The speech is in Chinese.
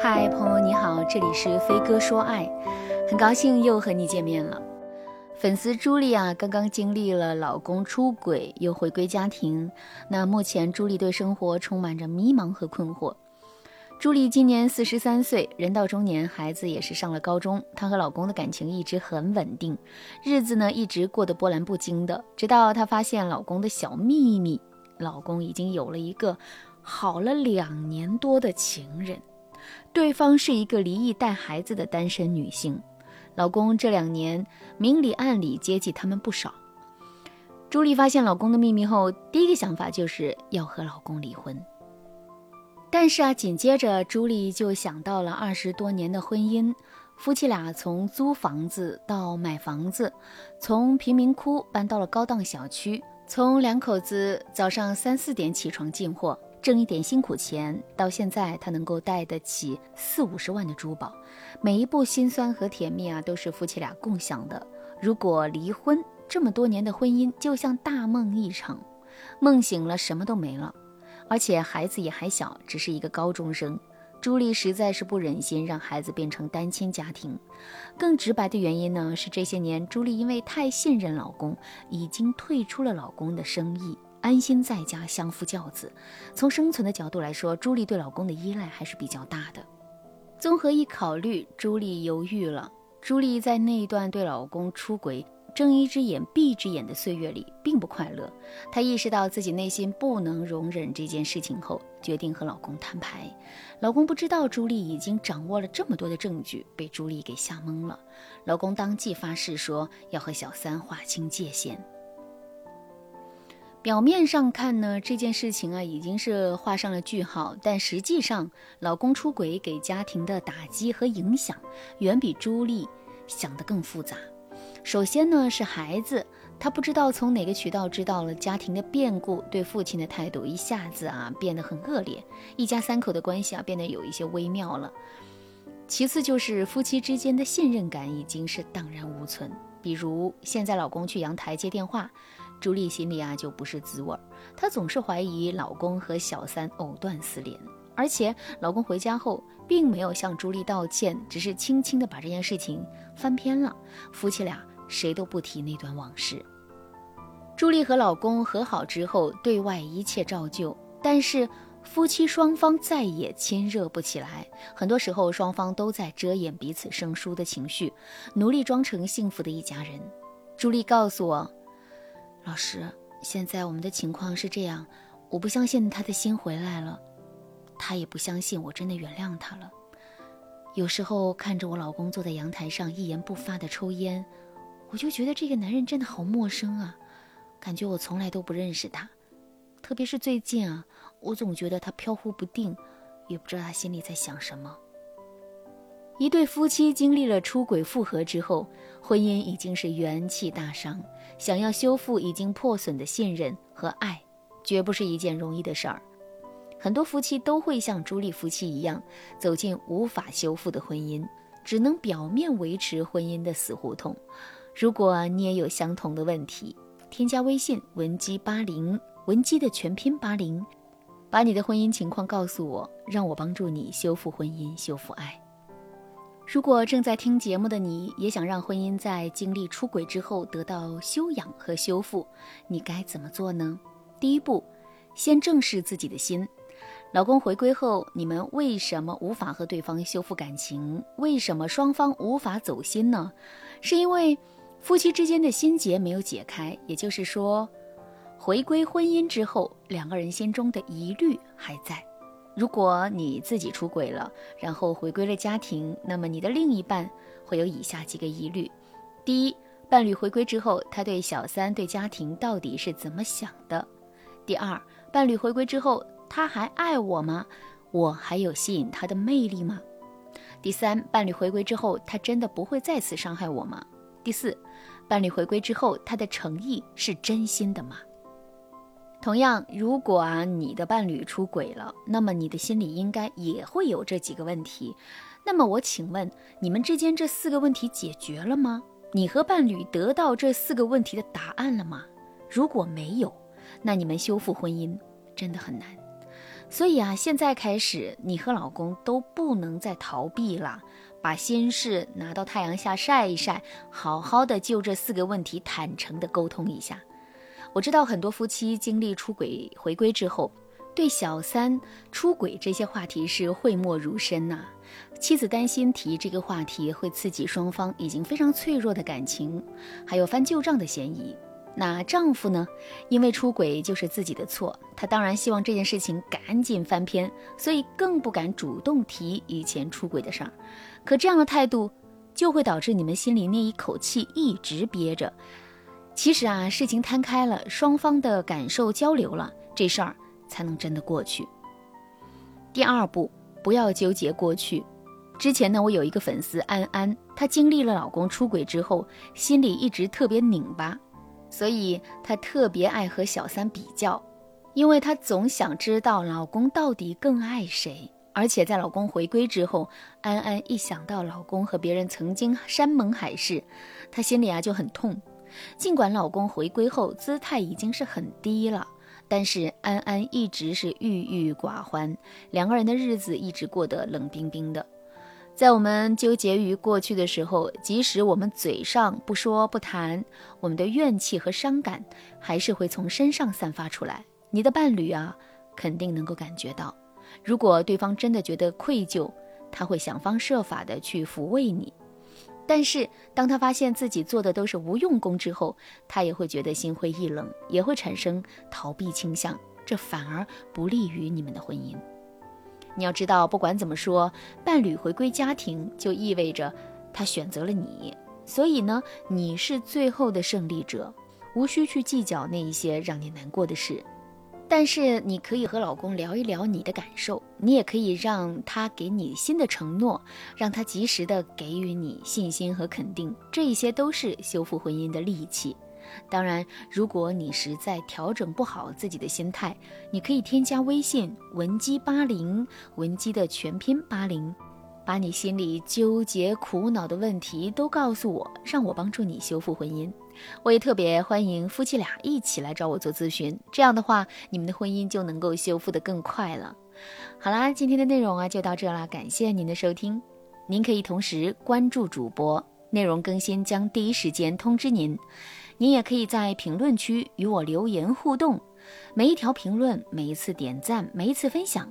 嗨，朋友你好，这里是飞哥说爱，很高兴又和你见面了。粉丝朱莉啊，刚刚经历了老公出轨，又回归家庭。那目前朱莉对生活充满着迷茫和困惑。朱莉今年四十三岁，人到中年，孩子也是上了高中。她和老公的感情一直很稳定，日子呢一直过得波澜不惊的。直到她发现老公的小秘密，老公已经有了一个好了两年多的情人。对方是一个离异带孩子的单身女性，老公这两年明里暗里接济他们不少。朱莉发现老公的秘密后，第一个想法就是要和老公离婚。但是啊，紧接着朱莉就想到了二十多年的婚姻，夫妻俩从租房子到买房子，从贫民窟搬到了高档小区，从两口子早上三四点起床进货。挣一点辛苦钱，到现在他能够带得起四五十万的珠宝，每一步辛酸和甜蜜啊，都是夫妻俩共享的。如果离婚，这么多年的婚姻就像大梦一场，梦醒了什么都没了，而且孩子也还小，只是一个高中生。朱莉实在是不忍心让孩子变成单亲家庭，更直白的原因呢，是这些年朱莉因为太信任老公，已经退出了老公的生意。安心在家相夫教子，从生存的角度来说，朱莉对老公的依赖还是比较大的。综合一考虑，朱莉犹豫了。朱莉在那段对老公出轨睁一只眼闭一只眼的岁月里，并不快乐。她意识到自己内心不能容忍这件事情后，决定和老公摊牌。老公不知道朱莉已经掌握了这么多的证据，被朱莉给吓懵了。老公当即发誓说要和小三划清界限。表面上看呢，这件事情啊已经是画上了句号，但实际上，老公出轨给家庭的打击和影响，远比朱莉想的更复杂。首先呢是孩子，他不知道从哪个渠道知道了家庭的变故，对父亲的态度一下子啊变得很恶劣，一家三口的关系啊变得有一些微妙了。其次就是夫妻之间的信任感已经是荡然无存，比如现在老公去阳台接电话。朱莉心里啊就不是滋味儿，她总是怀疑老公和小三藕断丝连，而且老公回家后并没有向朱莉道歉，只是轻轻的把这件事情翻篇了。夫妻俩谁都不提那段往事。朱莉和老公和好之后，对外一切照旧，但是夫妻双方再也亲热不起来。很多时候，双方都在遮掩彼此生疏的情绪，努力装成幸福的一家人。朱莉告诉我。老师，现在我们的情况是这样，我不相信他的心回来了，他也不相信我真的原谅他了。有时候看着我老公坐在阳台上一言不发的抽烟，我就觉得这个男人真的好陌生啊，感觉我从来都不认识他。特别是最近啊，我总觉得他飘忽不定，也不知道他心里在想什么。一对夫妻经历了出轨复合之后，婚姻已经是元气大伤。想要修复已经破损的信任和爱，绝不是一件容易的事儿。很多夫妻都会像朱莉夫妻一样，走进无法修复的婚姻，只能表面维持婚姻的死胡同。如果你也有相同的问题，添加微信文姬八零，文姬的全拼八零，把你的婚姻情况告诉我，让我帮助你修复婚姻，修复爱。如果正在听节目的你也想让婚姻在经历出轨之后得到修养和修复，你该怎么做呢？第一步，先正视自己的心。老公回归后，你们为什么无法和对方修复感情？为什么双方无法走心呢？是因为夫妻之间的心结没有解开，也就是说，回归婚姻之后，两个人心中的疑虑还在。如果你自己出轨了，然后回归了家庭，那么你的另一半会有以下几个疑虑：第一，伴侣回归之后，他对小三、对家庭到底是怎么想的？第二，伴侣回归之后，他还爱我吗？我还有吸引他的魅力吗？第三，伴侣回归之后，他真的不会再次伤害我吗？第四，伴侣回归之后，他的诚意是真心的吗？同样，如果啊你的伴侣出轨了，那么你的心里应该也会有这几个问题。那么我请问，你们之间这四个问题解决了吗？你和伴侣得到这四个问题的答案了吗？如果没有，那你们修复婚姻真的很难。所以啊，现在开始，你和老公都不能再逃避了，把心事拿到太阳下晒一晒，好好的就这四个问题坦诚的沟通一下。我知道很多夫妻经历出轨回归之后，对小三出轨这些话题是讳莫如深呐。妻子担心提这个话题会刺激双方已经非常脆弱的感情，还有翻旧账的嫌疑。那丈夫呢？因为出轨就是自己的错，他当然希望这件事情赶紧翻篇，所以更不敢主动提以前出轨的事儿。可这样的态度就会导致你们心里那一口气一直憋着。其实啊，事情摊开了，双方的感受交流了，这事儿才能真的过去。第二步，不要纠结过去。之前呢，我有一个粉丝安安，她经历了老公出轨之后，心里一直特别拧巴。所以她特别爱和小三比较，因为她总想知道老公到底更爱谁。而且在老公回归之后，安安一想到老公和别人曾经山盟海誓，她心里啊就很痛。尽管老公回归后姿态已经是很低了，但是安安一直是郁郁寡欢，两个人的日子一直过得冷冰冰的。在我们纠结于过去的时候，即使我们嘴上不说不谈，我们的怨气和伤感还是会从身上散发出来。你的伴侣啊，肯定能够感觉到。如果对方真的觉得愧疚，他会想方设法的去抚慰你；但是当他发现自己做的都是无用功之后，他也会觉得心灰意冷，也会产生逃避倾向，这反而不利于你们的婚姻。你要知道，不管怎么说，伴侣回归家庭就意味着他选择了你，所以呢，你是最后的胜利者，无需去计较那一些让你难过的事。但是你可以和老公聊一聊你的感受，你也可以让他给你新的承诺，让他及时的给予你信心和肯定，这一些都是修复婚姻的利器。当然，如果你实在调整不好自己的心态，你可以添加微信文姬八零，文姬的全拼八零，把你心里纠结苦恼的问题都告诉我，让我帮助你修复婚姻。我也特别欢迎夫妻俩一起来找我做咨询，这样的话，你们的婚姻就能够修复得更快了。好啦，今天的内容啊就到这啦，感谢您的收听。您可以同时关注主播，内容更新将第一时间通知您。您也可以在评论区与我留言互动，每一条评论、每一次点赞、每一次分享，